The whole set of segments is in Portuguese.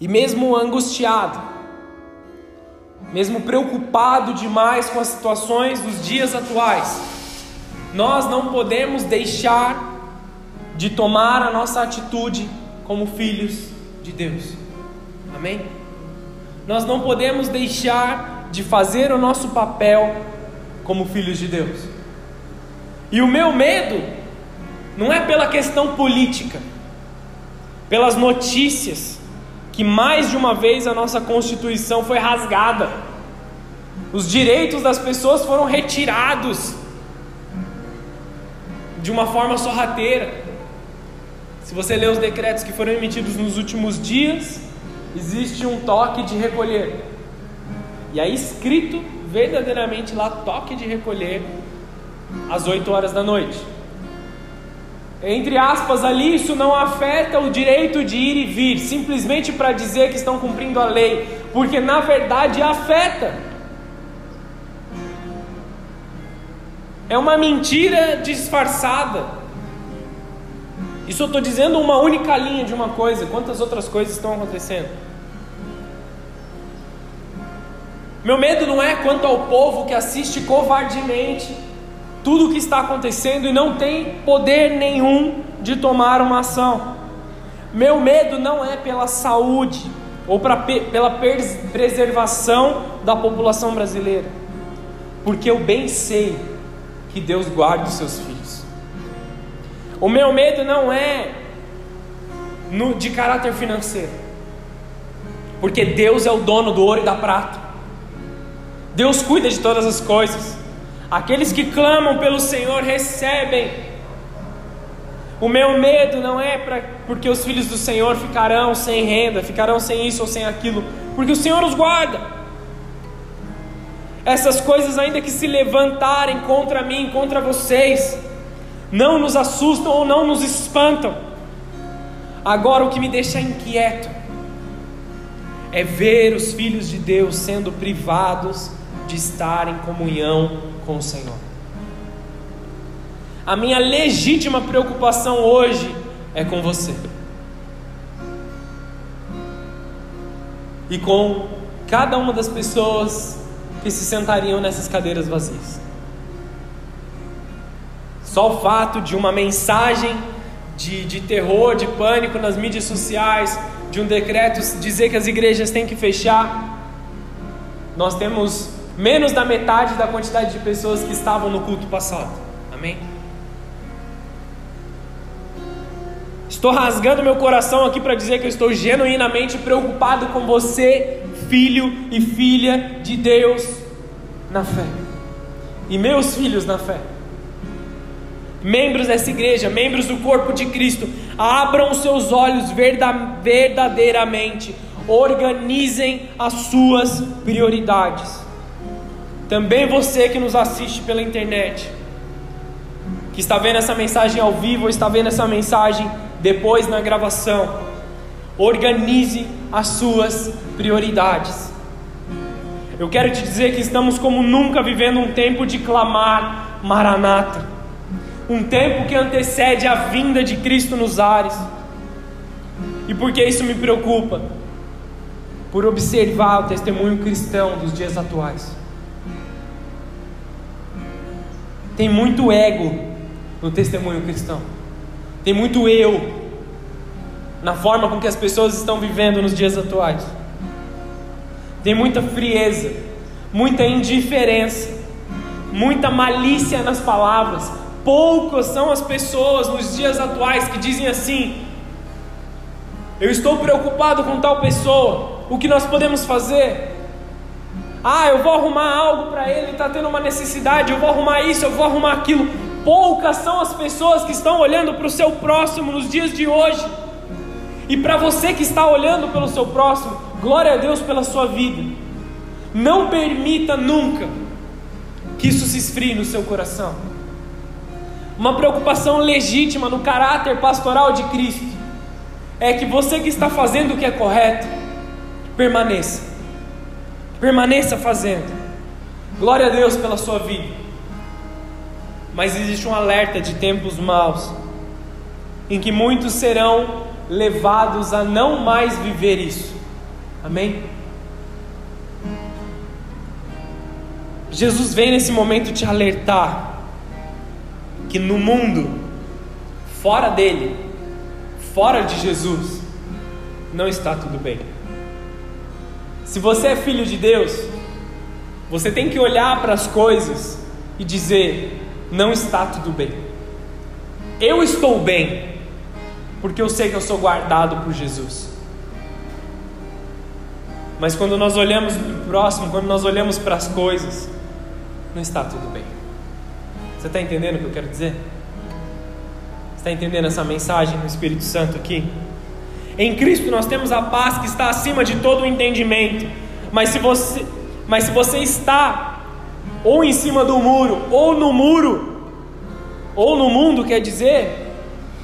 E mesmo angustiado, mesmo preocupado demais com as situações dos dias atuais, nós não podemos deixar de tomar a nossa atitude como filhos de Deus. Amém? Nós não podemos deixar de fazer o nosso papel como filhos de Deus. E o meu medo não é pela questão política, pelas notícias, que mais de uma vez a nossa Constituição foi rasgada, os direitos das pessoas foram retirados de uma forma sorrateira. Se você ler os decretos que foram emitidos nos últimos dias, existe um toque de recolher. E aí escrito verdadeiramente lá toque de recolher às 8 horas da noite. Entre aspas, ali isso não afeta o direito de ir e vir, simplesmente para dizer que estão cumprindo a lei, porque na verdade afeta. É uma mentira disfarçada. Isso eu estou dizendo uma única linha de uma coisa, quantas outras coisas estão acontecendo? Meu medo não é quanto ao povo que assiste covardemente tudo o que está acontecendo e não tem poder nenhum de tomar uma ação. Meu medo não é pela saúde ou pra, pela preservação da população brasileira, porque eu bem sei que Deus guarda os seus filhos. O meu medo não é no, de caráter financeiro, porque Deus é o dono do ouro e da prata. Deus cuida de todas as coisas. Aqueles que clamam pelo Senhor recebem. O meu medo não é pra, porque os filhos do Senhor ficarão sem renda, ficarão sem isso ou sem aquilo, porque o Senhor os guarda. Essas coisas, ainda que se levantarem contra mim, contra vocês, não nos assustam ou não nos espantam. Agora, o que me deixa inquieto é ver os filhos de Deus sendo privados de estar em comunhão com o Senhor. A minha legítima preocupação hoje é com você. E com cada uma das pessoas que se sentariam nessas cadeiras vazias. Só o fato de uma mensagem de, de terror, de pânico nas mídias sociais, de um decreto dizer que as igrejas têm que fechar, nós temos menos da metade da quantidade de pessoas que estavam no culto passado. Amém? Estou rasgando meu coração aqui para dizer que eu estou genuinamente preocupado com você, filho e filha de Deus na fé. E meus filhos na fé. Membros dessa igreja, membros do corpo de Cristo, abram seus olhos verdadeiramente, organizem as suas prioridades. Também você que nos assiste pela internet, que está vendo essa mensagem ao vivo ou está vendo essa mensagem depois na gravação, organize as suas prioridades. Eu quero te dizer que estamos como nunca vivendo um tempo de clamar Maranata, um tempo que antecede a vinda de Cristo nos ares. E por que isso me preocupa? Por observar o testemunho cristão dos dias atuais. Tem muito ego no testemunho cristão. Tem muito eu na forma com que as pessoas estão vivendo nos dias atuais. Tem muita frieza, muita indiferença, muita malícia nas palavras. Poucas são as pessoas nos dias atuais que dizem assim: Eu estou preocupado com tal pessoa, o que nós podemos fazer? Ah, eu vou arrumar algo para ele, está tendo uma necessidade, eu vou arrumar isso, eu vou arrumar aquilo. Poucas são as pessoas que estão olhando para o seu próximo nos dias de hoje. E para você que está olhando pelo seu próximo, glória a Deus pela sua vida. Não permita nunca que isso se esfrie no seu coração. Uma preocupação legítima no caráter pastoral de Cristo é que você que está fazendo o que é correto, permaneça. Permaneça fazendo. Glória a Deus pela sua vida. Mas existe um alerta de tempos maus, em que muitos serão levados a não mais viver isso, Amém? Jesus vem nesse momento te alertar que no mundo, fora dele, fora de Jesus, não está tudo bem. Se você é filho de Deus, você tem que olhar para as coisas e dizer: não está tudo bem. Eu estou bem, porque eu sei que eu sou guardado por Jesus. Mas quando nós olhamos para o próximo, quando nós olhamos para as coisas, não está tudo bem. Você está entendendo o que eu quero dizer? Está entendendo essa mensagem do Espírito Santo aqui? Em Cristo nós temos a paz que está acima de todo o entendimento. Mas se você, mas se você está ou em cima do muro, ou no muro, ou no mundo, quer dizer,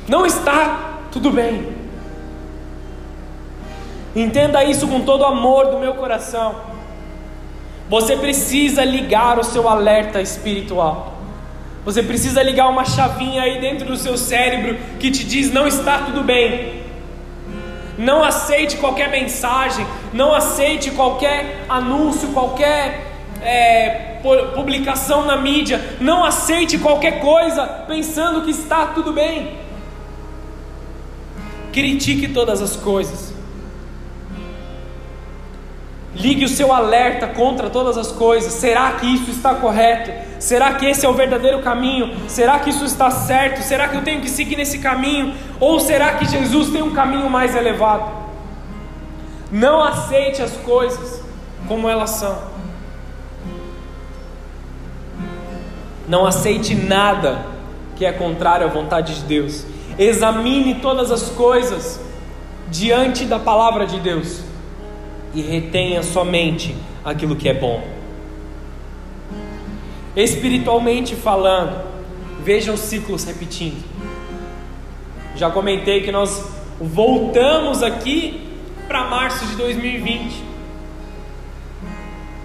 não está tudo bem. Entenda isso com todo o amor do meu coração. Você precisa ligar o seu alerta espiritual. Você precisa ligar uma chavinha aí dentro do seu cérebro que te diz: não está tudo bem. Não aceite qualquer mensagem, não aceite qualquer anúncio, qualquer é, publicação na mídia, não aceite qualquer coisa pensando que está tudo bem. Critique todas as coisas. Ligue o seu alerta contra todas as coisas. Será que isso está correto? Será que esse é o verdadeiro caminho? Será que isso está certo? Será que eu tenho que seguir nesse caminho? Ou será que Jesus tem um caminho mais elevado? Não aceite as coisas como elas são. Não aceite nada que é contrário à vontade de Deus. Examine todas as coisas diante da palavra de Deus e retenha somente aquilo que é bom. Espiritualmente falando, veja os ciclos repetindo. Já comentei que nós voltamos aqui para março de 2020.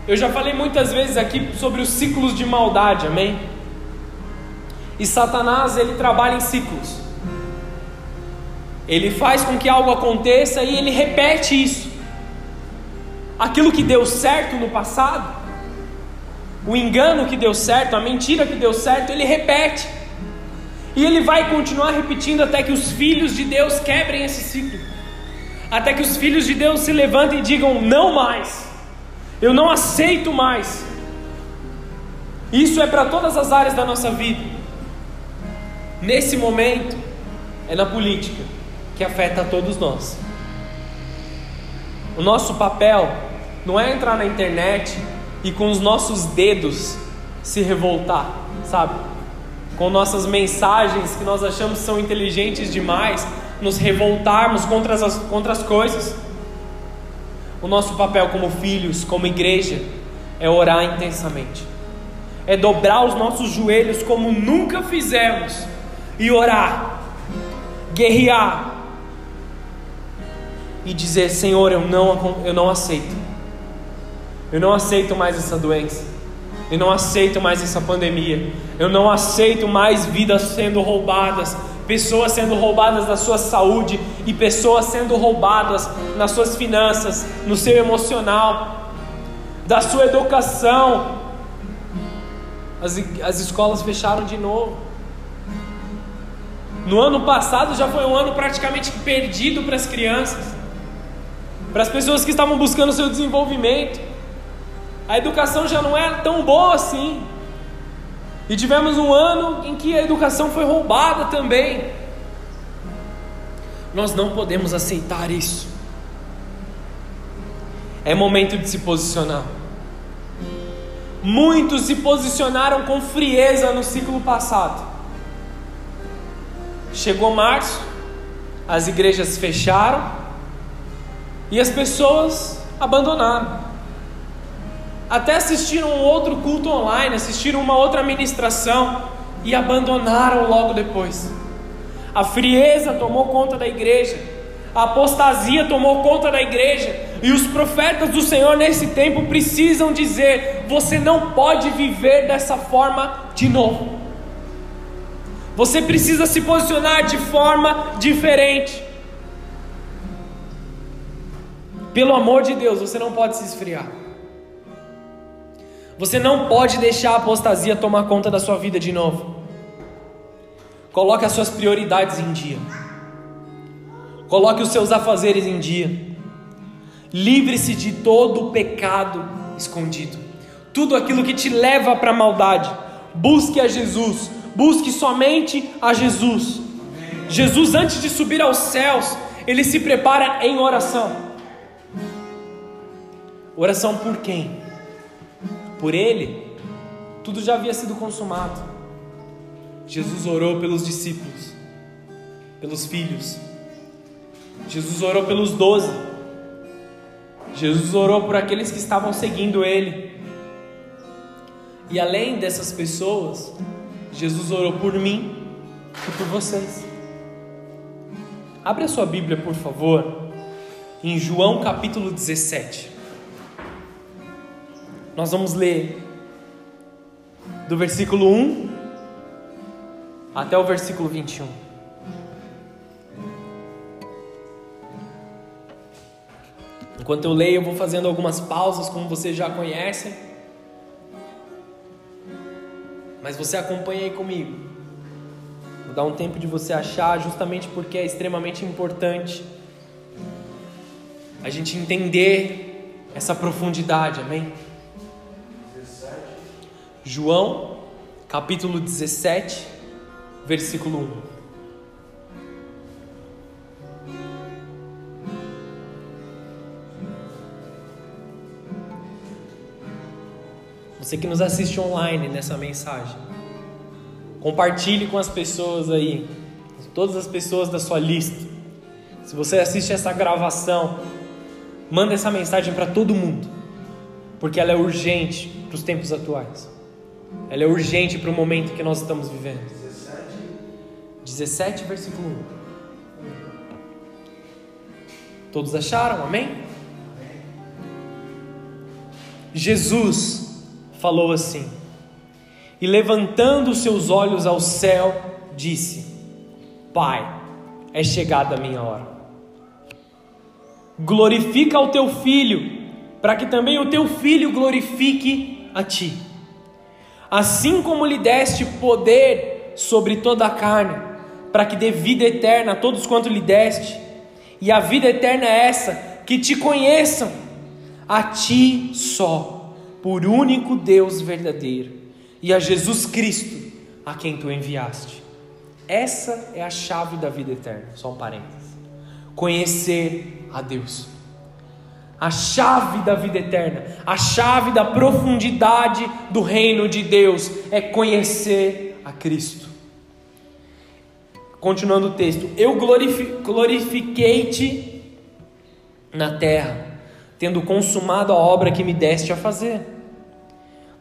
Eu já falei muitas vezes aqui sobre os ciclos de maldade, amém? E Satanás, ele trabalha em ciclos. Ele faz com que algo aconteça e ele repete isso aquilo que deu certo no passado, o engano que deu certo, a mentira que deu certo, ele repete. E ele vai continuar repetindo até que os filhos de Deus quebrem esse ciclo. Até que os filhos de Deus se levantem e digam: não mais, eu não aceito mais. Isso é para todas as áreas da nossa vida. Nesse momento, é na política que afeta a todos nós. O nosso papel não é entrar na internet e com os nossos dedos se revoltar, sabe? Com nossas mensagens que nós achamos são inteligentes demais, nos revoltarmos contra as, contra as coisas. O nosso papel como filhos, como igreja, é orar intensamente, é dobrar os nossos joelhos como nunca fizemos e orar, guerrear e dizer: Senhor, eu não, eu não aceito eu não aceito mais essa doença. Eu não aceito mais essa pandemia. Eu não aceito mais vidas sendo roubadas, pessoas sendo roubadas da sua saúde e pessoas sendo roubadas nas suas finanças, no seu emocional, da sua educação. As, as escolas fecharam de novo. No ano passado já foi um ano praticamente perdido para as crianças, para as pessoas que estavam buscando seu desenvolvimento a educação já não é tão boa assim. E tivemos um ano em que a educação foi roubada também. Nós não podemos aceitar isso. É momento de se posicionar. Muitos se posicionaram com frieza no ciclo passado. Chegou março, as igrejas fecharam e as pessoas abandonaram até assistiram um outro culto online, assistiram uma outra ministração e abandonaram logo depois. A frieza tomou conta da igreja, a apostasia tomou conta da igreja, e os profetas do Senhor nesse tempo precisam dizer: você não pode viver dessa forma de novo. Você precisa se posicionar de forma diferente. pelo amor de Deus, você não pode se esfriar. Você não pode deixar a apostasia tomar conta da sua vida de novo. Coloque as suas prioridades em dia. Coloque os seus afazeres em dia. Livre-se de todo o pecado escondido. Tudo aquilo que te leva para a maldade. Busque a Jesus. Busque somente a Jesus. Jesus, antes de subir aos céus, ele se prepara em oração. Oração por quem? Por ele? Tudo já havia sido consumado. Jesus orou pelos discípulos, pelos filhos. Jesus orou pelos doze. Jesus orou por aqueles que estavam seguindo ele. E além dessas pessoas, Jesus orou por mim e por vocês. Abre a sua Bíblia, por favor, em João capítulo 17. Nós vamos ler do versículo 1 até o versículo 21. Enquanto eu leio, eu vou fazendo algumas pausas, como vocês já conhecem. Mas você acompanha aí comigo. Vou dar um tempo de você achar, justamente porque é extremamente importante a gente entender essa profundidade, amém? João, capítulo 17, versículo 1. Você que nos assiste online nessa mensagem. Compartilhe com as pessoas aí, todas as pessoas da sua lista. Se você assiste essa gravação, manda essa mensagem para todo mundo, porque ela é urgente para os tempos atuais. Ela é urgente para o momento que nós estamos vivendo. 17, versículo 1. Todos acharam? Amém? Jesus falou assim: e levantando seus olhos ao céu, disse: Pai, é chegada a minha hora. Glorifica o teu filho, para que também o teu filho glorifique a ti. Assim como lhe deste poder sobre toda a carne, para que dê vida eterna a todos quanto lhe deste, e a vida eterna é essa, que te conheçam, a ti só, por único Deus verdadeiro e a Jesus Cristo, a quem tu enviaste. Essa é a chave da vida eterna. Só um parênteses. Conhecer a Deus. A chave da vida eterna, a chave da profundidade do reino de Deus é conhecer a Cristo. Continuando o texto, eu glorifiquei-te na terra, tendo consumado a obra que me deste a fazer.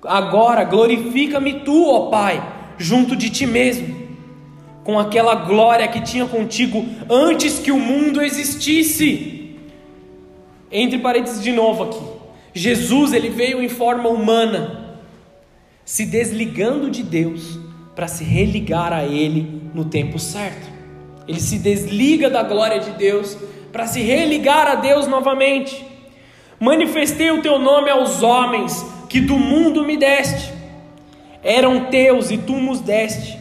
Agora glorifica-me tu, ó Pai, junto de ti mesmo, com aquela glória que tinha contigo antes que o mundo existisse. Entre parênteses de novo aqui. Jesus, ele veio em forma humana, se desligando de Deus para se religar a ele no tempo certo. Ele se desliga da glória de Deus para se religar a Deus novamente. Manifestei o teu nome aos homens que do mundo me deste. Eram teus e tu nos deste,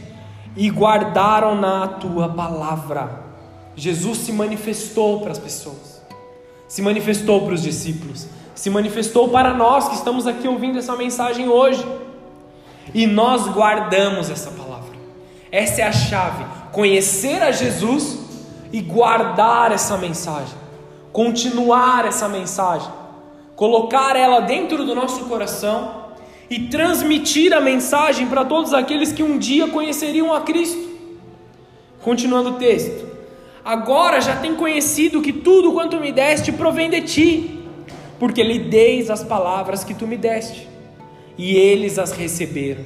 e guardaram na tua palavra. Jesus se manifestou para as pessoas, se manifestou para os discípulos, se manifestou para nós que estamos aqui ouvindo essa mensagem hoje. E nós guardamos essa palavra. Essa é a chave: conhecer a Jesus e guardar essa mensagem, continuar essa mensagem colocar ela dentro do nosso coração e transmitir a mensagem para todos aqueles que um dia conheceriam a Cristo. Continuando o texto. Agora já tem conhecido que tudo quanto me deste provém de ti, porque lhe deis as palavras que tu me deste, e eles as receberam,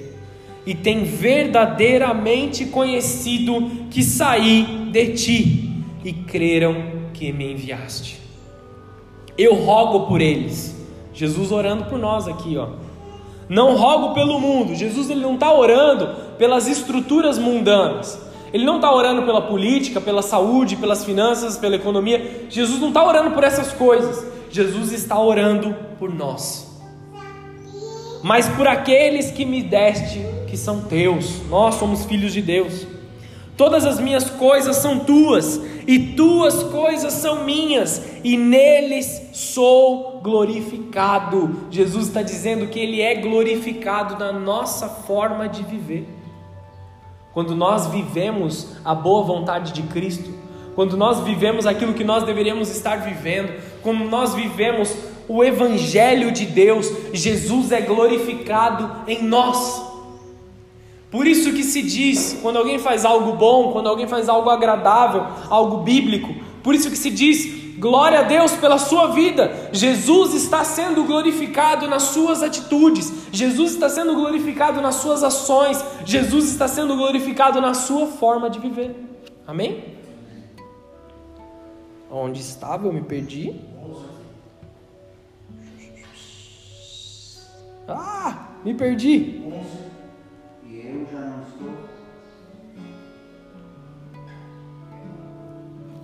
e tem verdadeiramente conhecido que saí de ti, e creram que me enviaste. Eu rogo por eles. Jesus orando por nós aqui, ó. Não rogo pelo mundo. Jesus ele não está orando pelas estruturas mundanas. Ele não está orando pela política, pela saúde, pelas finanças, pela economia. Jesus não está orando por essas coisas. Jesus está orando por nós. Mas por aqueles que me deste, que são teus, nós somos filhos de Deus. Todas as minhas coisas são tuas, e tuas coisas são minhas, e neles sou glorificado. Jesus está dizendo que Ele é glorificado na nossa forma de viver. Quando nós vivemos a boa vontade de Cristo, quando nós vivemos aquilo que nós deveríamos estar vivendo, quando nós vivemos o Evangelho de Deus, Jesus é glorificado em nós. Por isso que se diz, quando alguém faz algo bom, quando alguém faz algo agradável, algo bíblico, por isso que se diz, glória a Deus pela sua vida. Jesus está sendo glorificado nas suas atitudes, Jesus está sendo glorificado nas suas ações, Jesus está sendo glorificado na sua forma de viver. Amém? Onde estava? Eu me perdi. Ah, me perdi.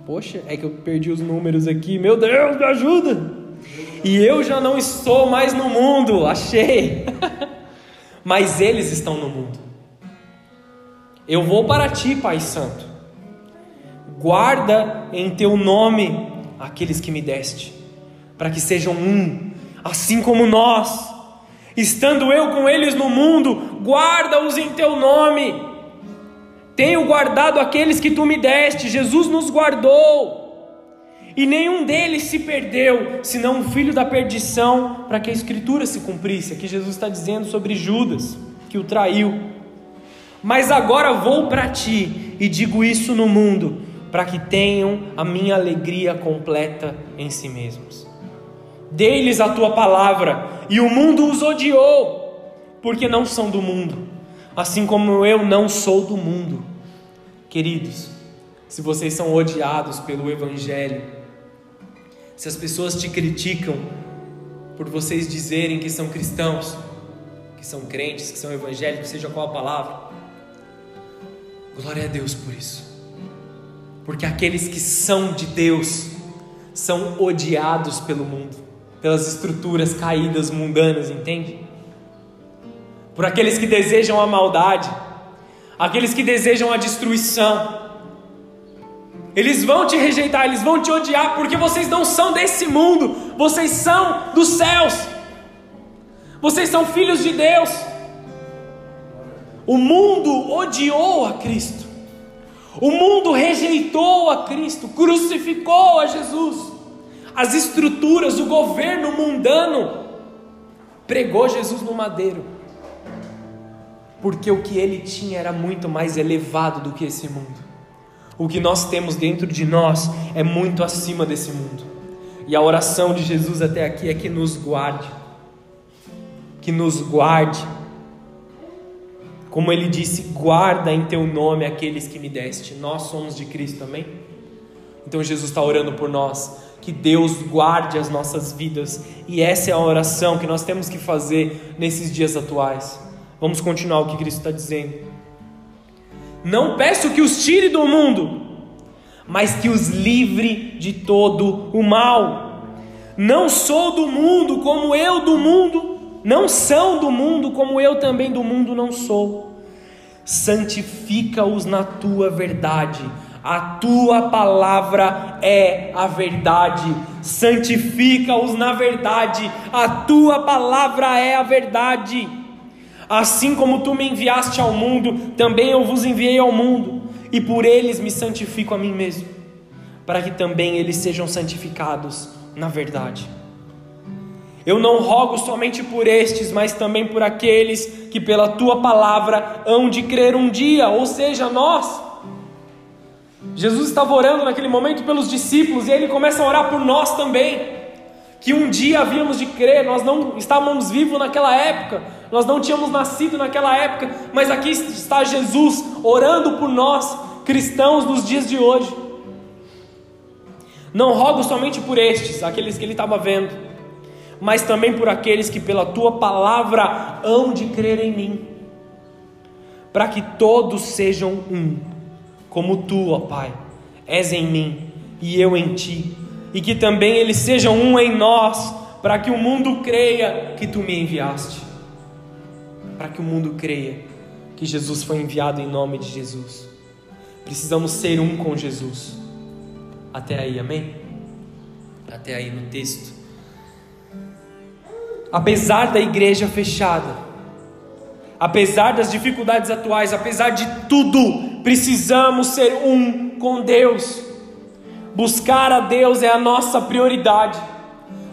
Poxa, é que eu perdi os números aqui. Meu Deus, me ajuda! E eu já não estou mais no mundo, achei. Mas eles estão no mundo. Eu vou para ti, Pai Santo. Guarda em teu nome aqueles que me deste, para que sejam um, assim como nós. Estando eu com eles no mundo, guarda-os em teu nome tenho guardado aqueles que tu me deste, Jesus nos guardou. E nenhum deles se perdeu, senão o filho da perdição, para que a escritura se cumprisse. Aqui Jesus está dizendo sobre Judas, que o traiu. Mas agora vou para ti e digo isso no mundo, para que tenham a minha alegria completa em si mesmos. Dei-lhes a tua palavra, e o mundo os odiou, porque não são do mundo assim como eu não sou do mundo. Queridos, se vocês são odiados pelo Evangelho, se as pessoas te criticam por vocês dizerem que são cristãos, que são crentes, que são evangélicos, seja qual a palavra, glória a Deus por isso, porque aqueles que são de Deus são odiados pelo mundo, pelas estruturas caídas mundanas, entende? Por aqueles que desejam a maldade, aqueles que desejam a destruição. Eles vão te rejeitar, eles vão te odiar, porque vocês não são desse mundo, vocês são dos céus, vocês são filhos de Deus. O mundo odiou a Cristo, o mundo rejeitou a Cristo, crucificou a Jesus. As estruturas, o governo mundano pregou Jesus no madeiro porque o que ele tinha era muito mais elevado do que esse mundo. O que nós temos dentro de nós é muito acima desse mundo. E a oração de Jesus até aqui é que nos guarde. Que nos guarde. Como ele disse: guarda em teu nome aqueles que me deste. Nós somos de Cristo também. Então Jesus está orando por nós. Que Deus guarde as nossas vidas. E essa é a oração que nós temos que fazer nesses dias atuais. Vamos continuar o que Cristo está dizendo. Não peço que os tire do mundo, mas que os livre de todo o mal. Não sou do mundo como eu do mundo, não são do mundo como eu também do mundo não sou. Santifica-os na tua verdade. A tua palavra é a verdade. Santifica-os na verdade. A tua palavra é a verdade. Assim como tu me enviaste ao mundo, também eu vos enviei ao mundo, e por eles me santifico a mim mesmo, para que também eles sejam santificados na verdade. Eu não rogo somente por estes, mas também por aqueles que pela tua palavra hão de crer um dia, ou seja, nós. Jesus estava orando naquele momento pelos discípulos e ele começa a orar por nós também. Que um dia havíamos de crer, nós não estávamos vivos naquela época, nós não tínhamos nascido naquela época, mas aqui está Jesus orando por nós, cristãos dos dias de hoje. Não rogo somente por estes, aqueles que ele estava vendo, mas também por aqueles que pela tua palavra hão de crer em mim, para que todos sejam um, como tu, ó Pai, és em mim e eu em ti, e que também eles sejam um em nós, para que o mundo creia que tu me enviaste. Para que o mundo creia que Jesus foi enviado em nome de Jesus. Precisamos ser um com Jesus. Até aí, amém? Até aí no texto. Apesar da igreja fechada, apesar das dificuldades atuais, apesar de tudo, precisamos ser um com Deus. Buscar a Deus é a nossa prioridade.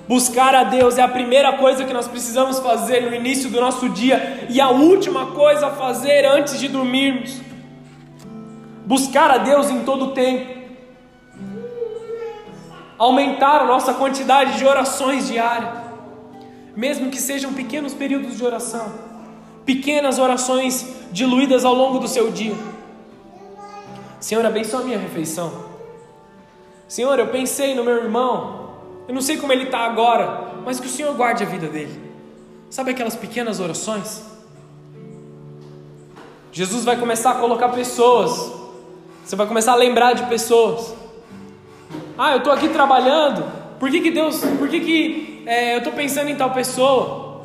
Buscar a Deus é a primeira coisa que nós precisamos fazer no início do nosso dia e a última coisa a fazer antes de dormirmos. Buscar a Deus em todo o tempo. Aumentar a nossa quantidade de orações diárias, mesmo que sejam pequenos períodos de oração, pequenas orações diluídas ao longo do seu dia. Senhor, abençoa a minha refeição. Senhor, eu pensei no meu irmão, eu não sei como ele está agora, mas que o Senhor guarde a vida dele. Sabe aquelas pequenas orações? Jesus vai começar a colocar pessoas, você vai começar a lembrar de pessoas. Ah, eu estou aqui trabalhando, por que, que Deus, por que, que é, eu estou pensando em tal pessoa?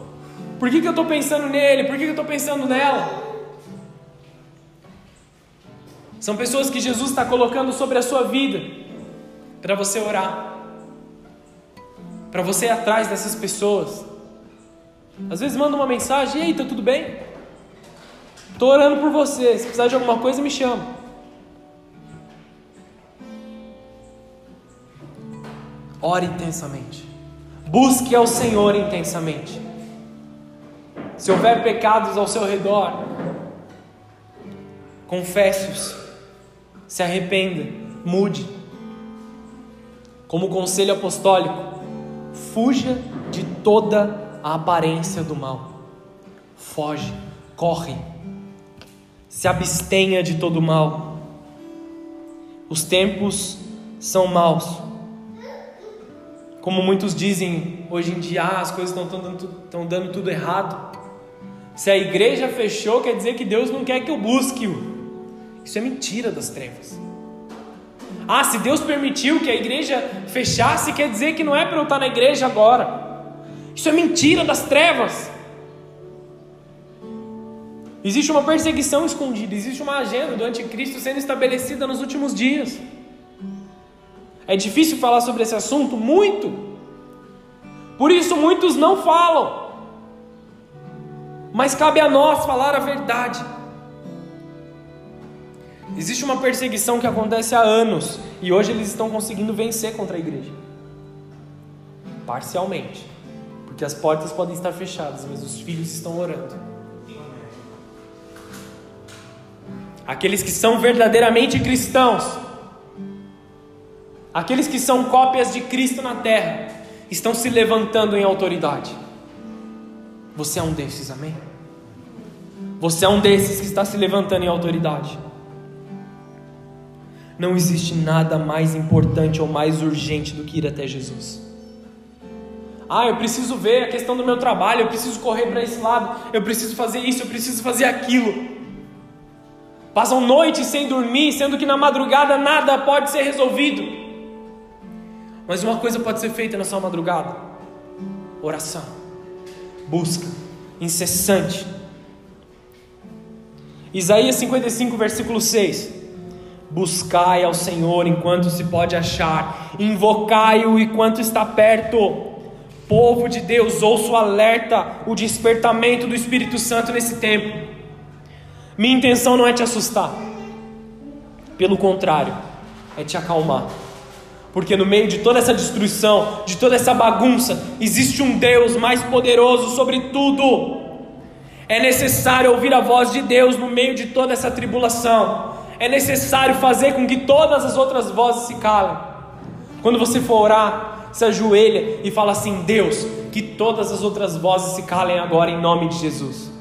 Por que, que eu estou pensando nele? Por que, que eu estou pensando nela? São pessoas que Jesus está colocando sobre a sua vida para você orar, para você ir atrás dessas pessoas. Às vezes manda uma mensagem: Ei, tá tudo bem? Estou orando por você. Se precisar de alguma coisa, me chama. Ore intensamente. Busque ao Senhor intensamente. Se houver pecados ao seu redor, confesse-os. Se arrependa, mude. Como conselho apostólico, fuja de toda a aparência do mal. Foge, corre. Se abstenha de todo mal. Os tempos são maus. Como muitos dizem hoje em dia, ah, as coisas estão dando, dando tudo errado. Se a igreja fechou, quer dizer que Deus não quer que eu busque-o. Isso é mentira das trevas. Ah, se Deus permitiu que a igreja fechasse, quer dizer que não é para eu estar na igreja agora. Isso é mentira das trevas. Existe uma perseguição escondida, existe uma agenda do anticristo sendo estabelecida nos últimos dias. É difícil falar sobre esse assunto? Muito. Por isso muitos não falam. Mas cabe a nós falar a verdade. Existe uma perseguição que acontece há anos e hoje eles estão conseguindo vencer contra a igreja. Parcialmente. Porque as portas podem estar fechadas, mas os filhos estão orando. Aqueles que são verdadeiramente cristãos, aqueles que são cópias de Cristo na terra, estão se levantando em autoridade. Você é um desses, amém? Você é um desses que está se levantando em autoridade. Não existe nada mais importante ou mais urgente do que ir até Jesus. Ah, eu preciso ver a questão do meu trabalho, eu preciso correr para esse lado, eu preciso fazer isso, eu preciso fazer aquilo. Passam noites sem dormir, sendo que na madrugada nada pode ser resolvido. Mas uma coisa pode ser feita na sua madrugada: oração, busca incessante. Isaías 55, versículo 6. Buscai ao Senhor enquanto se pode achar, invocai-o enquanto está perto. Povo de Deus, ouço o alerta, o despertamento do Espírito Santo nesse tempo. Minha intenção não é te assustar, pelo contrário, é te acalmar. Porque no meio de toda essa destruição, de toda essa bagunça, existe um Deus mais poderoso sobre tudo. É necessário ouvir a voz de Deus no meio de toda essa tribulação é necessário fazer com que todas as outras vozes se calem. Quando você for orar, se ajoelha e fala assim: Deus, que todas as outras vozes se calem agora em nome de Jesus.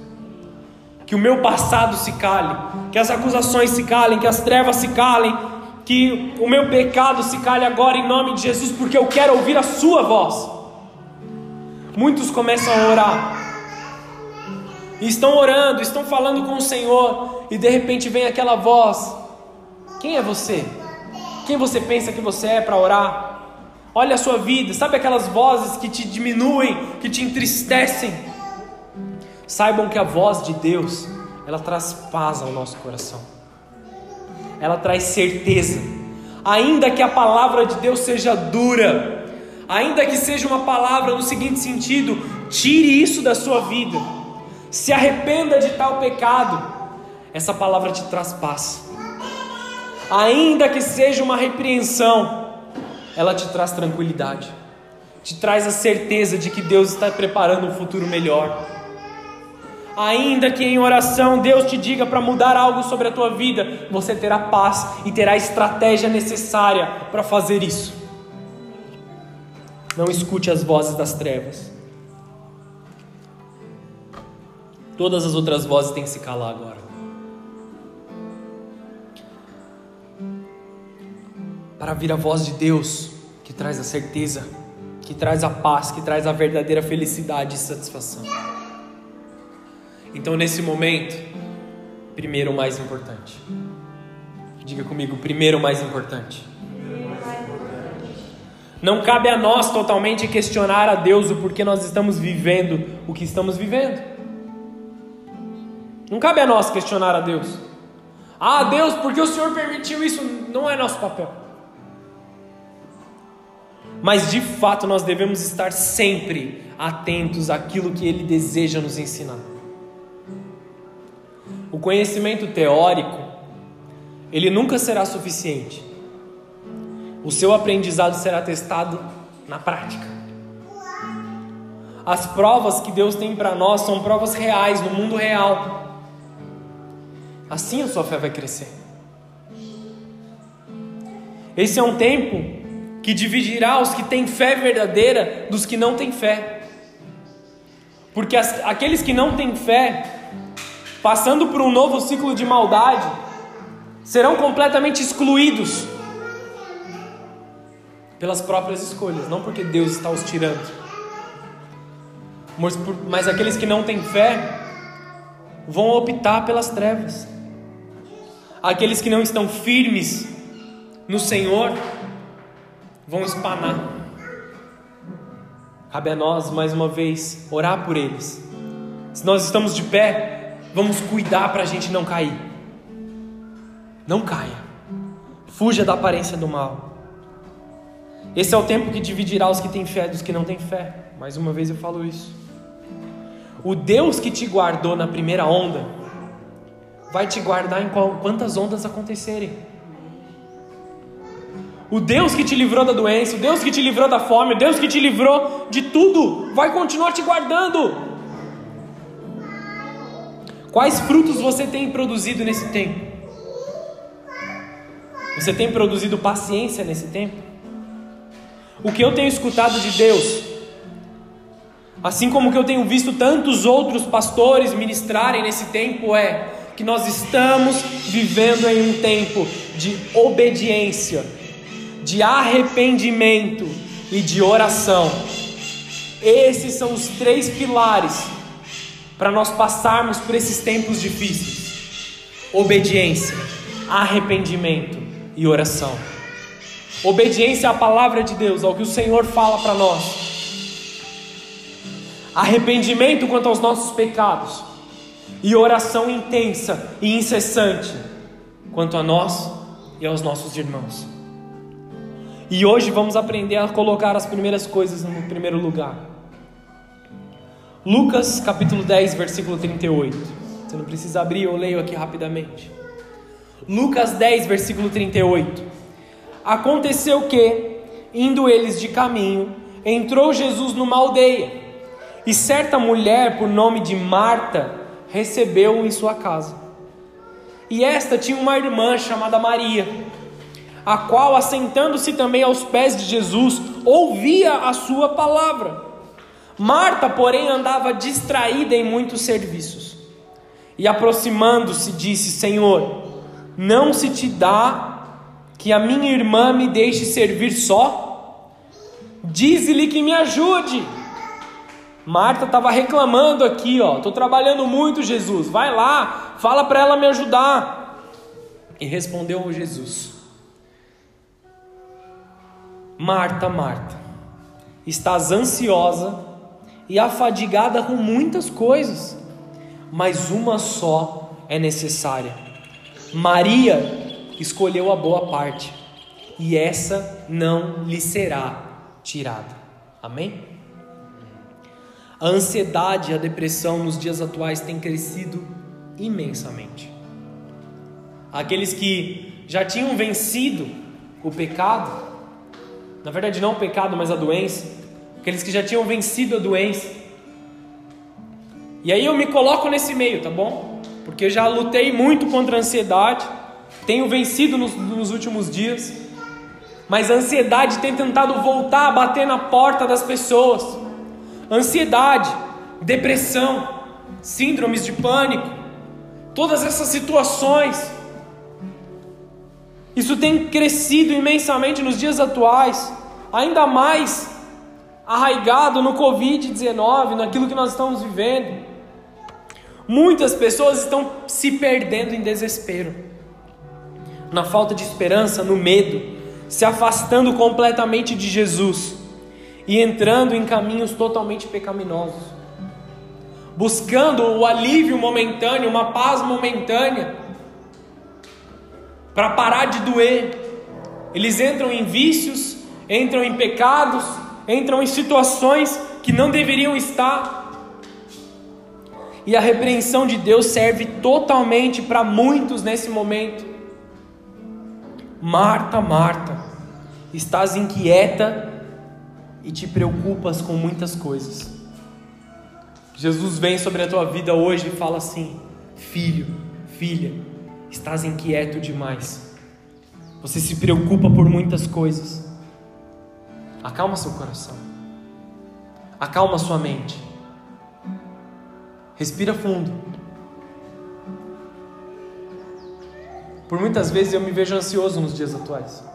Que o meu passado se cale, que as acusações se calem, que as trevas se calem, que o meu pecado se cale agora em nome de Jesus, porque eu quero ouvir a Sua voz. Muitos começam a orar, e estão orando, estão falando com o Senhor, e de repente vem aquela voz: Quem é você? Quem você pensa que você é para orar? Olha a sua vida, sabe aquelas vozes que te diminuem, que te entristecem? Saibam que a voz de Deus, ela traz paz ao nosso coração. Ela traz certeza. Ainda que a palavra de Deus seja dura, ainda que seja uma palavra no seguinte sentido, tire isso da sua vida. Se arrependa de tal pecado. Essa palavra te traz paz. Ainda que seja uma repreensão, ela te traz tranquilidade, te traz a certeza de que Deus está preparando um futuro melhor. Ainda que em oração Deus te diga para mudar algo sobre a tua vida, você terá paz e terá a estratégia necessária para fazer isso. Não escute as vozes das trevas. Todas as outras vozes têm que se calar agora. para vir a voz de Deus, que traz a certeza, que traz a paz, que traz a verdadeira felicidade e satisfação. Então, nesse momento, primeiro o mais importante. Diga comigo, primeiro o mais importante. Não cabe a nós totalmente questionar a Deus o porquê nós estamos vivendo o que estamos vivendo. Não cabe a nós questionar a Deus. Ah, Deus, porque o Senhor permitiu isso? Não é nosso papel mas de fato nós devemos estar sempre atentos àquilo que ele deseja nos ensinar. O conhecimento teórico, ele nunca será suficiente. O seu aprendizado será testado na prática. As provas que Deus tem para nós são provas reais, no mundo real. Assim a sua fé vai crescer. Esse é um tempo que dividirá os que têm fé verdadeira dos que não têm fé. Porque as, aqueles que não têm fé, passando por um novo ciclo de maldade, serão completamente excluídos pelas próprias escolhas, não porque Deus está os tirando. Mas, mas aqueles que não têm fé vão optar pelas trevas. Aqueles que não estão firmes no Senhor vão espanar. Cabe a nós, mais uma vez, orar por eles. Se nós estamos de pé, vamos cuidar para a gente não cair. Não caia. Fuja da aparência do mal. Esse é o tempo que dividirá os que têm fé dos que não têm fé. Mais uma vez eu falo isso. O Deus que te guardou na primeira onda vai te guardar em quantas ondas acontecerem. O Deus que te livrou da doença, o Deus que te livrou da fome, o Deus que te livrou de tudo, vai continuar te guardando. Quais frutos você tem produzido nesse tempo? Você tem produzido paciência nesse tempo? O que eu tenho escutado de Deus, assim como que eu tenho visto tantos outros pastores ministrarem nesse tempo, é que nós estamos vivendo em um tempo de obediência de arrependimento e de oração. Esses são os três pilares para nós passarmos por esses tempos difíceis: obediência, arrependimento e oração. Obediência à palavra de Deus, ao que o Senhor fala para nós. Arrependimento quanto aos nossos pecados. E oração intensa e incessante quanto a nós e aos nossos irmãos. E hoje vamos aprender a colocar as primeiras coisas no primeiro lugar. Lucas capítulo 10, versículo 38. Você não precisa abrir, eu leio aqui rapidamente. Lucas 10, versículo 38. Aconteceu que, indo eles de caminho, entrou Jesus numa aldeia, e certa mulher, por nome de Marta, recebeu-o em sua casa. E esta tinha uma irmã chamada Maria a qual, assentando-se também aos pés de Jesus, ouvia a sua palavra. Marta, porém, andava distraída em muitos serviços. E aproximando-se, disse: Senhor, não se te dá que a minha irmã me deixe servir só? Dize-lhe que me ajude. Marta estava reclamando aqui, ó, estou trabalhando muito, Jesus. Vai lá, fala para ela me ajudar. E respondeu Jesus: Marta, Marta, estás ansiosa e afadigada com muitas coisas, mas uma só é necessária. Maria escolheu a boa parte, e essa não lhe será tirada. Amém? A ansiedade e a depressão nos dias atuais têm crescido imensamente. Aqueles que já tinham vencido o pecado, na verdade não o pecado, mas a doença, aqueles que já tinham vencido a doença. E aí eu me coloco nesse meio, tá bom? Porque eu já lutei muito contra a ansiedade, tenho vencido nos, nos últimos dias, mas a ansiedade tem tentado voltar a bater na porta das pessoas ansiedade, depressão, síndromes de pânico, todas essas situações. Isso tem crescido imensamente nos dias atuais, ainda mais arraigado no Covid-19, naquilo que nós estamos vivendo. Muitas pessoas estão se perdendo em desespero, na falta de esperança, no medo, se afastando completamente de Jesus e entrando em caminhos totalmente pecaminosos, buscando o alívio momentâneo, uma paz momentânea, para parar de doer. Eles entram em vícios, entram em pecados, entram em situações que não deveriam estar. E a repreensão de Deus serve totalmente para muitos nesse momento. Marta, Marta, estás inquieta e te preocupas com muitas coisas. Jesus vem sobre a tua vida hoje e fala assim: Filho, filha, estás inquieto demais. Você se preocupa por muitas coisas. Acalma seu coração. Acalma sua mente. Respira fundo. Por muitas vezes eu me vejo ansioso nos dias atuais.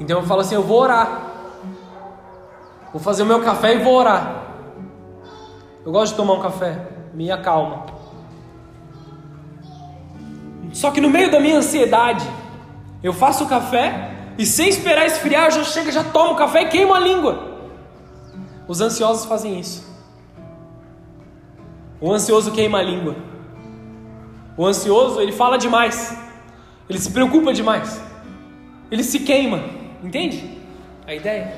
Então eu falo assim: eu vou orar. Vou fazer o meu café e vou orar. Eu gosto de tomar um café, me acalma. Só que no meio da minha ansiedade, eu faço o café e sem esperar esfriar, eu já chego, já tomo o café e queimo a língua. Os ansiosos fazem isso. O ansioso queima a língua. O ansioso, ele fala demais. Ele se preocupa demais. Ele se queima. Entende a ideia?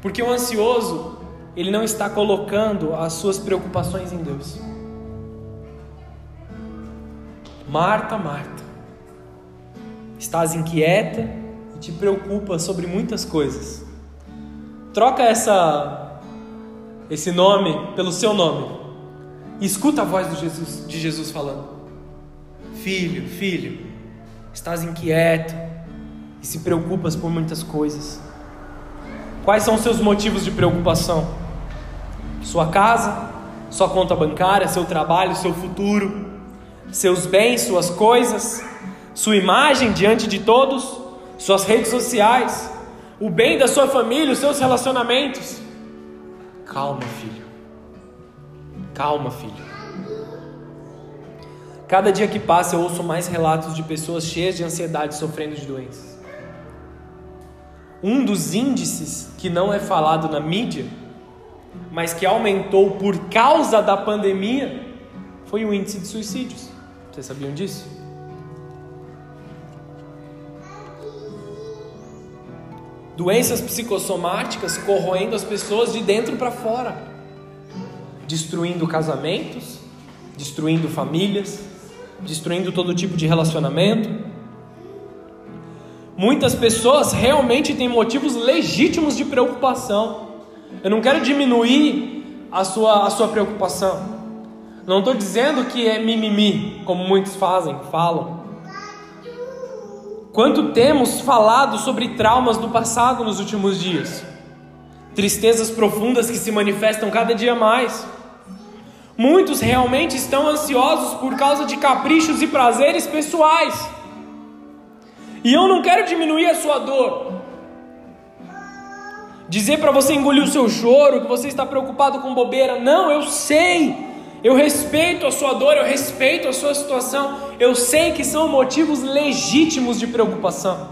Porque o ansioso, ele não está colocando as suas preocupações em Deus. Marta, Marta, estás inquieta e te preocupa sobre muitas coisas. Troca essa esse nome pelo seu nome. E escuta a voz de Jesus, de Jesus falando: Filho, filho, estás inquieto, e se preocupas por muitas coisas. Quais são os seus motivos de preocupação? Sua casa, sua conta bancária, seu trabalho, seu futuro, seus bens, suas coisas, sua imagem diante de todos, suas redes sociais, o bem da sua família, os seus relacionamentos. Calma, filho. Calma, filho. Cada dia que passa eu ouço mais relatos de pessoas cheias de ansiedade sofrendo de doenças. Um dos índices que não é falado na mídia, mas que aumentou por causa da pandemia, foi o índice de suicídios. Vocês sabiam disso? Doenças psicossomáticas corroendo as pessoas de dentro para fora, destruindo casamentos, destruindo famílias, destruindo todo tipo de relacionamento Muitas pessoas realmente têm motivos legítimos de preocupação. Eu não quero diminuir a sua, a sua preocupação. Não estou dizendo que é mimimi, como muitos fazem, falam. Quanto temos falado sobre traumas do passado nos últimos dias? Tristezas profundas que se manifestam cada dia mais. Muitos realmente estão ansiosos por causa de caprichos e prazeres pessoais. E eu não quero diminuir a sua dor. Dizer para você engolir o seu choro, que você está preocupado com bobeira. Não, eu sei. Eu respeito a sua dor, eu respeito a sua situação. Eu sei que são motivos legítimos de preocupação.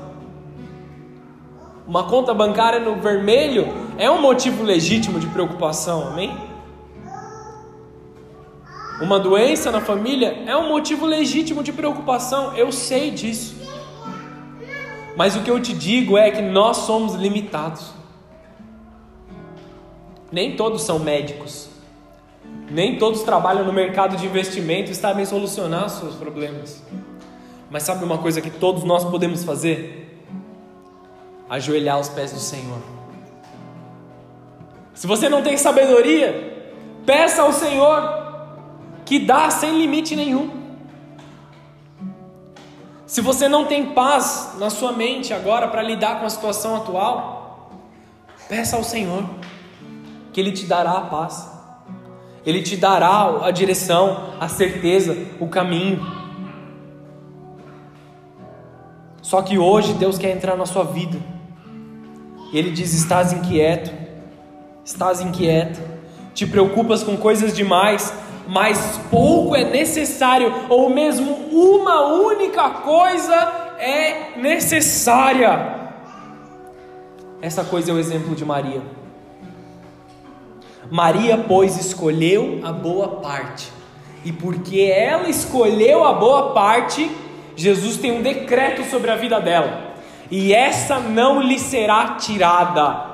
Uma conta bancária no vermelho é um motivo legítimo de preocupação, amém? Uma doença na família é um motivo legítimo de preocupação, eu sei disso. Mas o que eu te digo é que nós somos limitados. Nem todos são médicos. Nem todos trabalham no mercado de investimento e sabem solucionar seus problemas. Mas sabe uma coisa que todos nós podemos fazer? Ajoelhar aos pés do Senhor. Se você não tem sabedoria, peça ao Senhor que dá sem limite nenhum. Se você não tem paz na sua mente agora para lidar com a situação atual, peça ao Senhor que Ele te dará a paz. Ele te dará a direção, a certeza, o caminho. Só que hoje Deus quer entrar na sua vida. Ele diz: Estás inquieto, estás inquieto, te preocupas com coisas demais, mas pouco é necessário, ou mesmo uma única coisa é necessária. Essa coisa é o exemplo de Maria. Maria, pois, escolheu a boa parte. E porque ela escolheu a boa parte, Jesus tem um decreto sobre a vida dela. E essa não lhe será tirada.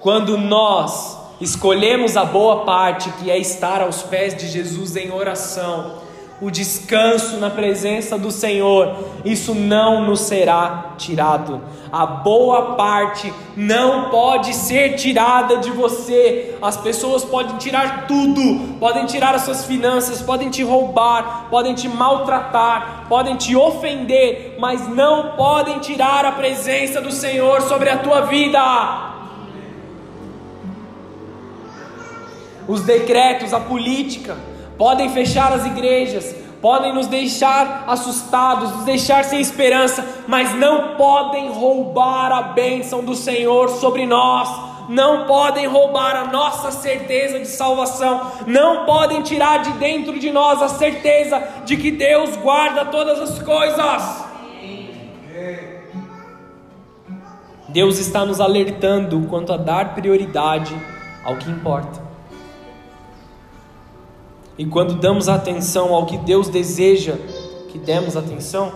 Quando nós escolhemos a boa parte, que é estar aos pés de Jesus em oração, o descanso na presença do Senhor, isso não nos será tirado. A boa parte não pode ser tirada de você. As pessoas podem tirar tudo, podem tirar as suas finanças, podem te roubar, podem te maltratar, podem te ofender, mas não podem tirar a presença do Senhor sobre a tua vida. Os decretos, a política, podem fechar as igrejas, podem nos deixar assustados, nos deixar sem esperança, mas não podem roubar a bênção do Senhor sobre nós, não podem roubar a nossa certeza de salvação, não podem tirar de dentro de nós a certeza de que Deus guarda todas as coisas. Deus está nos alertando quanto a dar prioridade ao que importa. E quando damos atenção ao que Deus deseja que demos atenção,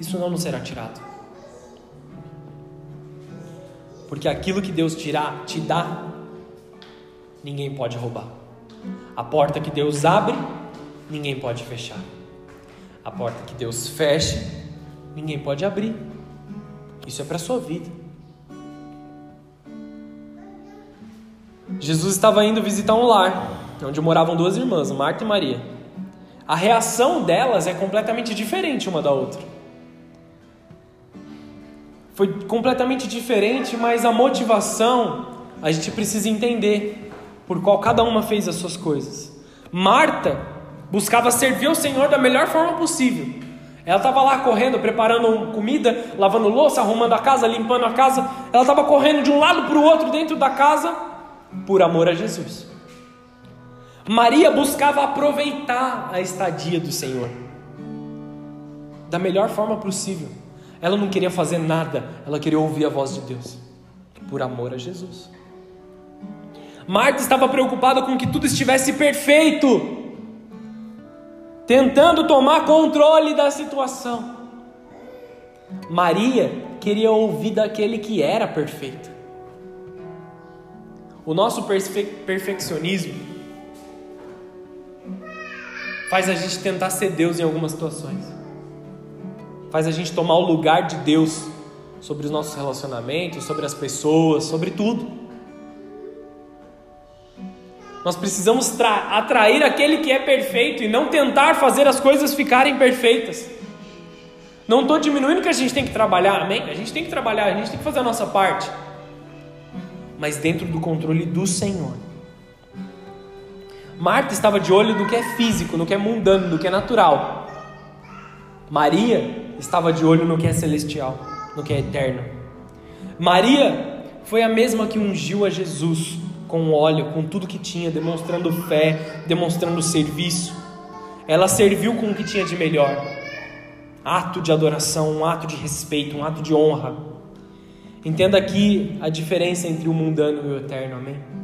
isso não nos será tirado. Porque aquilo que Deus tirar, te dá, ninguém pode roubar. A porta que Deus abre, ninguém pode fechar. A porta que Deus fecha, ninguém pode abrir. Isso é para a sua vida. Jesus estava indo visitar um lar onde moravam duas irmãs, Marta e Maria. A reação delas é completamente diferente uma da outra. Foi completamente diferente, mas a motivação a gente precisa entender por qual cada uma fez as suas coisas. Marta buscava servir ao Senhor da melhor forma possível. Ela estava lá correndo, preparando comida, lavando louça, arrumando a casa, limpando a casa. Ela estava correndo de um lado para o outro dentro da casa por amor a Jesus. Maria buscava aproveitar a estadia do Senhor da melhor forma possível. Ela não queria fazer nada, ela queria ouvir a voz de Deus, por amor a Jesus. Marta estava preocupada com que tudo estivesse perfeito, tentando tomar controle da situação. Maria queria ouvir daquele que era perfeito. O nosso perfe perfeccionismo faz a gente tentar ser Deus em algumas situações, faz a gente tomar o lugar de Deus sobre os nossos relacionamentos, sobre as pessoas, sobre tudo. Nós precisamos atrair aquele que é perfeito e não tentar fazer as coisas ficarem perfeitas. Não estou diminuindo que a gente tem que trabalhar, amém? A gente tem que trabalhar, a gente tem que fazer a nossa parte, mas dentro do controle do Senhor. Marta estava de olho no que é físico, no que é mundano, no que é natural. Maria estava de olho no que é celestial, no que é eterno. Maria foi a mesma que ungiu a Jesus com óleo, com tudo que tinha, demonstrando fé, demonstrando serviço. Ela serviu com o que tinha de melhor. Ato de adoração, um ato de respeito, um ato de honra. Entenda aqui a diferença entre o mundano e o eterno, amém?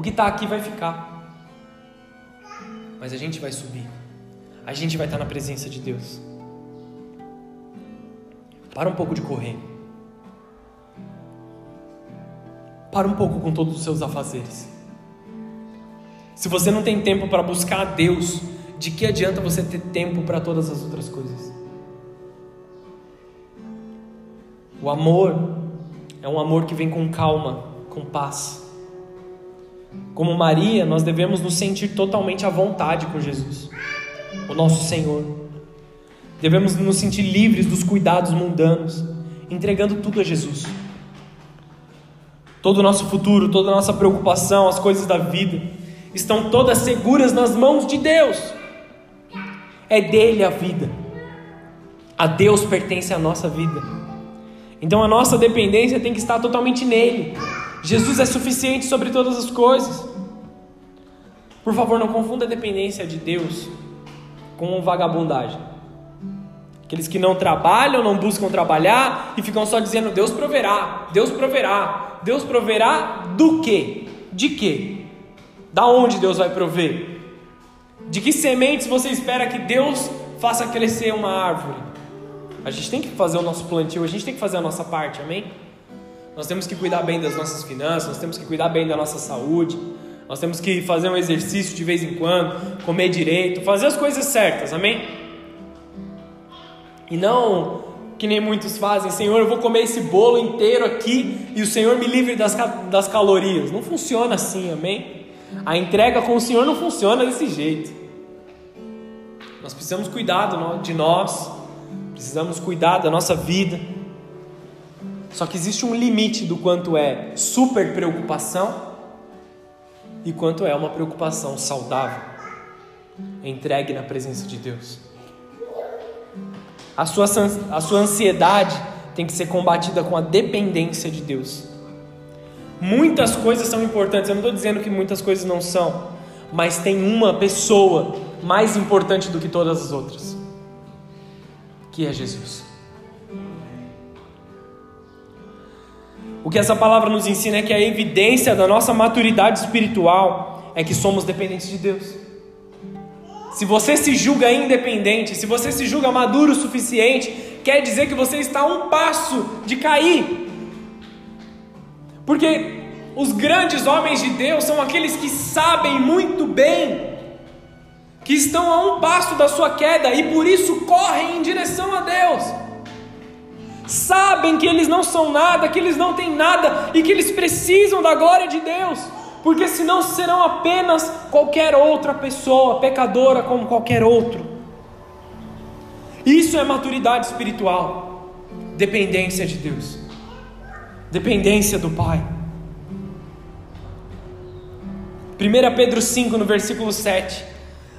O que está aqui vai ficar, mas a gente vai subir, a gente vai estar na presença de Deus. Para um pouco de correr. Para um pouco com todos os seus afazeres. Se você não tem tempo para buscar a Deus, de que adianta você ter tempo para todas as outras coisas? O amor é um amor que vem com calma, com paz. Como Maria, nós devemos nos sentir totalmente à vontade com Jesus, o nosso Senhor. Devemos nos sentir livres dos cuidados mundanos, entregando tudo a Jesus. Todo o nosso futuro, toda a nossa preocupação, as coisas da vida, estão todas seguras nas mãos de Deus. É dele a vida. A Deus pertence a nossa vida. Então a nossa dependência tem que estar totalmente nele. Jesus é suficiente sobre todas as coisas. Por favor, não confunda a dependência de Deus com vagabundagem. Aqueles que não trabalham, não buscam trabalhar e ficam só dizendo Deus proverá, Deus proverá. Deus proverá do quê? De quê? Da onde Deus vai prover? De que sementes você espera que Deus faça crescer uma árvore? A gente tem que fazer o nosso plantio, a gente tem que fazer a nossa parte, amém? Nós temos que cuidar bem das nossas finanças, nós temos que cuidar bem da nossa saúde, nós temos que fazer um exercício de vez em quando, comer direito, fazer as coisas certas, amém? E não que nem muitos fazem, Senhor, eu vou comer esse bolo inteiro aqui e o Senhor me livre das, das calorias. Não funciona assim, amém? A entrega com o Senhor não funciona desse jeito. Nós precisamos cuidar de nós, precisamos cuidar da nossa vida. Só que existe um limite do quanto é super preocupação e quanto é uma preocupação saudável, entregue na presença de Deus. A sua, a sua ansiedade tem que ser combatida com a dependência de Deus. Muitas coisas são importantes, eu não estou dizendo que muitas coisas não são, mas tem uma pessoa mais importante do que todas as outras que é Jesus. O que essa palavra nos ensina é que a evidência da nossa maturidade espiritual é que somos dependentes de Deus. Se você se julga independente, se você se julga maduro o suficiente, quer dizer que você está a um passo de cair. Porque os grandes homens de Deus são aqueles que sabem muito bem que estão a um passo da sua queda e por isso correm em direção a Deus. Sabem que eles não são nada, que eles não têm nada e que eles precisam da glória de Deus, porque senão serão apenas qualquer outra pessoa, pecadora como qualquer outro. Isso é maturidade espiritual, dependência de Deus, dependência do Pai. 1 Pedro 5, no versículo 7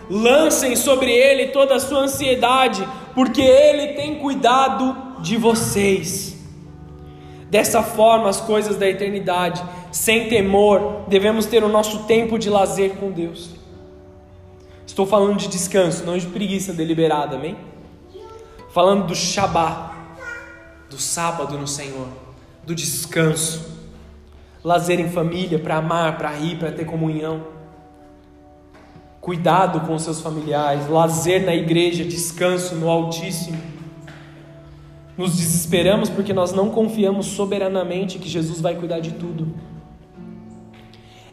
Lancem sobre ele toda a sua ansiedade, porque ele tem cuidado de vocês. Dessa forma, as coisas da eternidade, sem temor, devemos ter o nosso tempo de lazer com Deus. Estou falando de descanso, não de preguiça deliberada, amém? Falando do Shabá, do sábado no Senhor, do descanso, lazer em família, para amar, para rir, para ter comunhão cuidado com seus familiares, lazer na igreja, descanso no Altíssimo. Nos desesperamos porque nós não confiamos soberanamente que Jesus vai cuidar de tudo.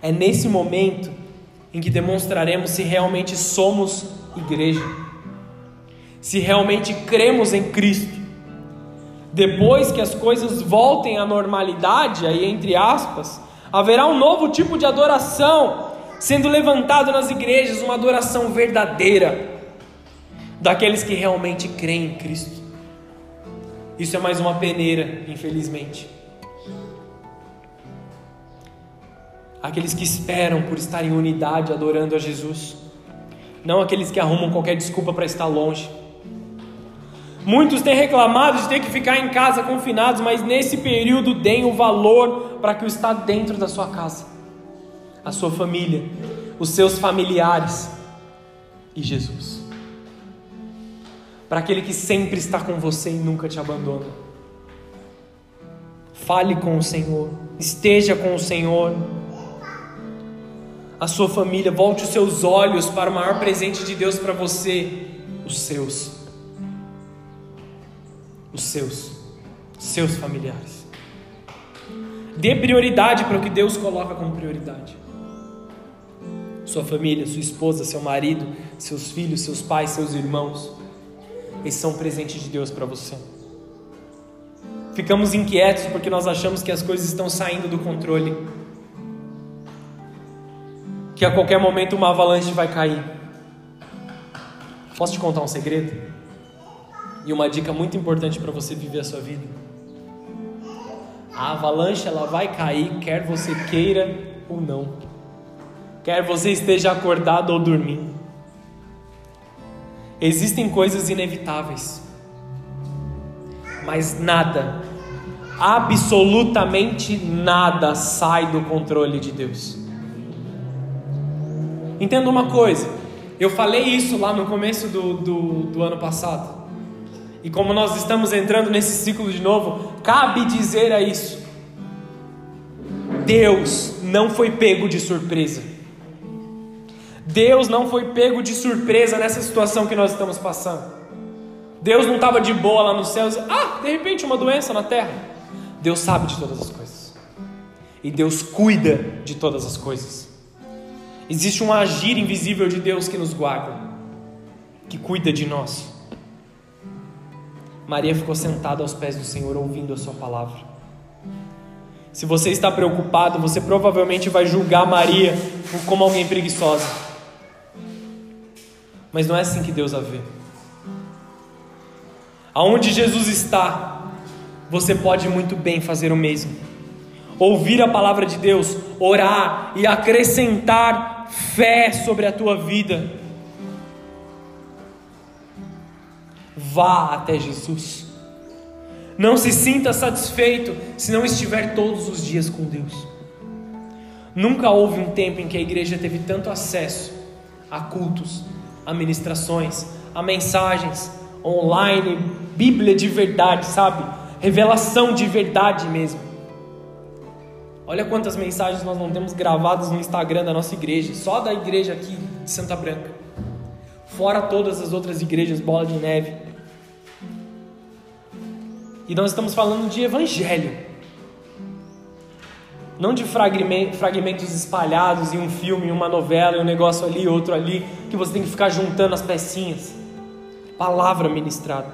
É nesse momento em que demonstraremos se realmente somos igreja, se realmente cremos em Cristo. Depois que as coisas voltem à normalidade, aí entre aspas, haverá um novo tipo de adoração sendo levantado nas igrejas uma adoração verdadeira daqueles que realmente creem em Cristo. Isso é mais uma peneira, infelizmente. Aqueles que esperam por estar em unidade adorando a Jesus, não aqueles que arrumam qualquer desculpa para estar longe. Muitos têm reclamado de ter que ficar em casa confinados, mas nesse período deem o valor para que o está dentro da sua casa, a sua família, os seus familiares e Jesus. Para aquele que sempre está com você e nunca te abandona. Fale com o Senhor, esteja com o Senhor. A sua família, volte os seus olhos para o maior presente de Deus para você, os seus. Os seus, seus familiares. Dê prioridade para o que Deus coloca como prioridade. Sua família, sua esposa, seu marido, seus filhos, seus pais, seus irmãos. Eles são presentes de Deus para você. Ficamos inquietos porque nós achamos que as coisas estão saindo do controle. Que a qualquer momento uma avalanche vai cair. Posso te contar um segredo? E uma dica muito importante para você viver a sua vida. A avalanche ela vai cair, quer você queira ou não. Quer você esteja acordado ou dormindo. Existem coisas inevitáveis. Mas nada, absolutamente nada sai do controle de Deus. Entenda uma coisa, eu falei isso lá no começo do, do, do ano passado. E como nós estamos entrando nesse ciclo de novo, cabe dizer a isso: Deus não foi pego de surpresa. Deus não foi pego de surpresa nessa situação que nós estamos passando. Deus não estava de boa lá nos céus, ah, de repente uma doença na terra. Deus sabe de todas as coisas. E Deus cuida de todas as coisas. Existe um agir invisível de Deus que nos guarda, que cuida de nós. Maria ficou sentada aos pés do Senhor, ouvindo a Sua palavra. Se você está preocupado, você provavelmente vai julgar Maria como alguém preguiçosa. Mas não é assim que Deus a vê. Aonde Jesus está, você pode muito bem fazer o mesmo. Ouvir a palavra de Deus, orar e acrescentar fé sobre a tua vida Vá até Jesus. Não se sinta satisfeito se não estiver todos os dias com Deus. Nunca houve um tempo em que a igreja teve tanto acesso a cultos, a ministrações, a mensagens online, Bíblia de verdade, sabe? Revelação de verdade mesmo. Olha quantas mensagens nós não temos gravadas no Instagram da nossa igreja, só da igreja aqui de Santa Branca. Fora todas as outras igrejas, bola de neve. E nós estamos falando de evangelho. Não de fragmentos espalhados em um filme, em uma novela, em um negócio ali, outro ali, que você tem que ficar juntando as pecinhas. Palavra ministrada,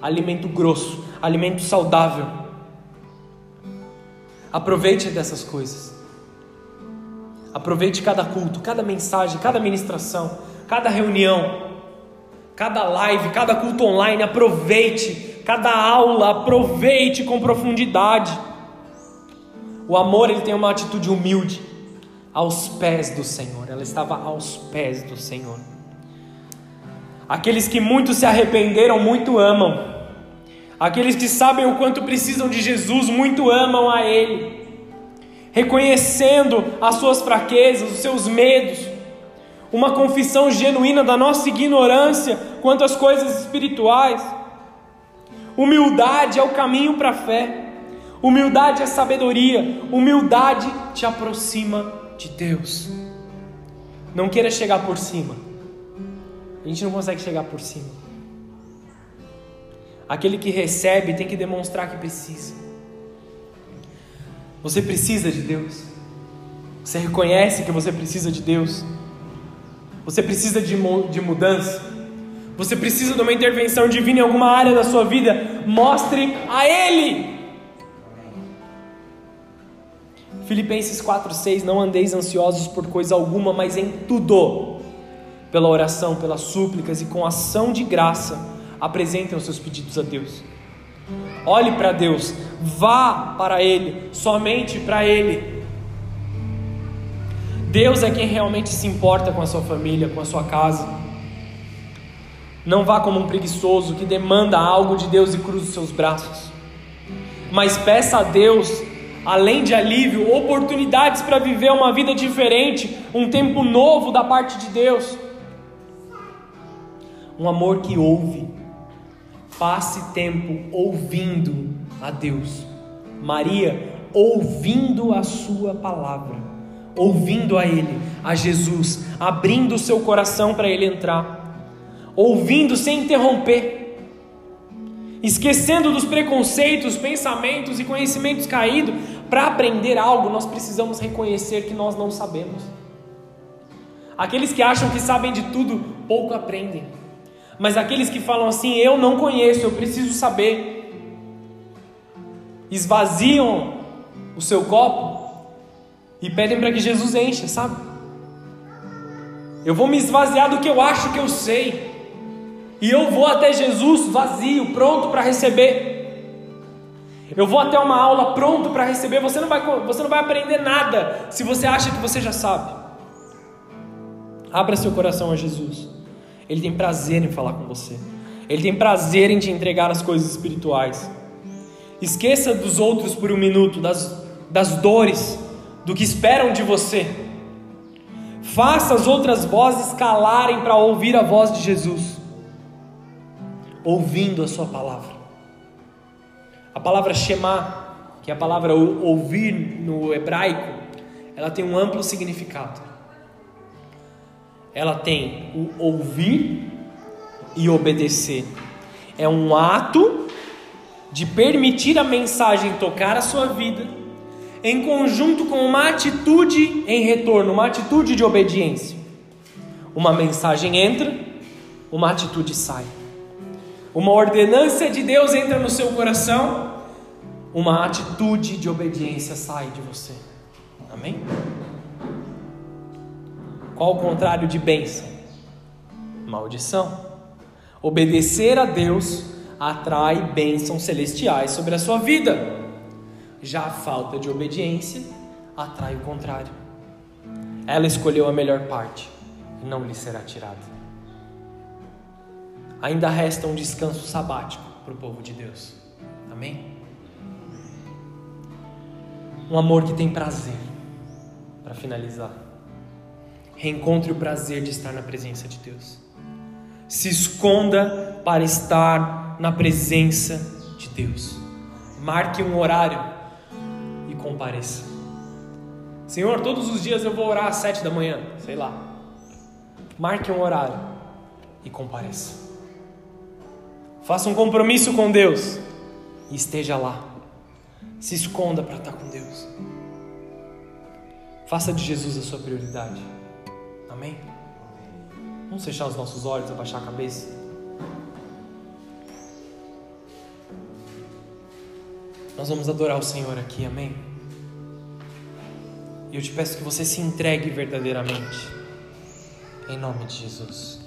alimento grosso, alimento saudável. Aproveite dessas coisas. Aproveite cada culto, cada mensagem, cada ministração, cada reunião, cada live, cada culto online. Aproveite cada aula, aproveite com profundidade. O amor ele tem uma atitude humilde, aos pés do Senhor. Ela estava aos pés do Senhor. Aqueles que muito se arrependeram, muito amam. Aqueles que sabem o quanto precisam de Jesus, muito amam a Ele. Reconhecendo as suas fraquezas, os seus medos, uma confissão genuína da nossa ignorância quanto às coisas espirituais Humildade é o caminho para a fé. Humildade é sabedoria. Humildade te aproxima de Deus. Não queira chegar por cima. A gente não consegue chegar por cima. Aquele que recebe tem que demonstrar que precisa. Você precisa de Deus. Você reconhece que você precisa de Deus. Você precisa de, de mudança. Você precisa de uma intervenção divina em alguma área da sua vida, mostre a Ele. Filipenses 4,6: Não andeis ansiosos por coisa alguma, mas em tudo, pela oração, pelas súplicas e com ação de graça, apresentem os seus pedidos a Deus. Olhe para Deus, vá para Ele, somente para Ele. Deus é quem realmente se importa com a sua família, com a sua casa. Não vá como um preguiçoso que demanda algo de Deus e cruza os seus braços. Mas peça a Deus além de alívio, oportunidades para viver uma vida diferente, um tempo novo da parte de Deus. Um amor que ouve. Passe tempo ouvindo a Deus. Maria ouvindo a sua palavra, ouvindo a ele, a Jesus, abrindo o seu coração para ele entrar, ouvindo sem interromper esquecendo dos preconceitos, pensamentos e conhecimentos caídos, para aprender algo, nós precisamos reconhecer que nós não sabemos. Aqueles que acham que sabem de tudo, pouco aprendem. Mas aqueles que falam assim, eu não conheço, eu preciso saber, esvaziam o seu copo e pedem para que Jesus encha, sabe? Eu vou me esvaziar do que eu acho que eu sei. E eu vou até Jesus vazio, pronto para receber. Eu vou até uma aula pronto para receber. Você não, vai, você não vai aprender nada se você acha que você já sabe. Abra seu coração a Jesus. Ele tem prazer em falar com você. Ele tem prazer em te entregar as coisas espirituais. Esqueça dos outros por um minuto, das, das dores, do que esperam de você. Faça as outras vozes calarem para ouvir a voz de Jesus ouvindo a Sua palavra. A palavra Shema, que é a palavra ouvir no hebraico, ela tem um amplo significado. Ela tem o ouvir e obedecer. É um ato de permitir a mensagem tocar a sua vida, em conjunto com uma atitude em retorno, uma atitude de obediência. Uma mensagem entra, uma atitude sai. Uma ordenança de Deus entra no seu coração, uma atitude de obediência sai de você. Amém? Qual o contrário de bênção? Maldição. Obedecer a Deus atrai bênçãos celestiais sobre a sua vida. Já a falta de obediência atrai o contrário. Ela escolheu a melhor parte e não lhe será tirada ainda resta um descanso sabático para o povo de Deus. Amém? Um amor que tem prazer, para finalizar. Reencontre o prazer de estar na presença de Deus. Se esconda para estar na presença de Deus. Marque um horário e compareça. Senhor, todos os dias eu vou orar às sete da manhã, sei lá. Marque um horário e compareça. Faça um compromisso com Deus e esteja lá. Se esconda para estar com Deus. Faça de Jesus a sua prioridade. Amém? Vamos fechar os nossos olhos, abaixar a cabeça. Nós vamos adorar o Senhor aqui, amém? E eu te peço que você se entregue verdadeiramente. Em nome de Jesus.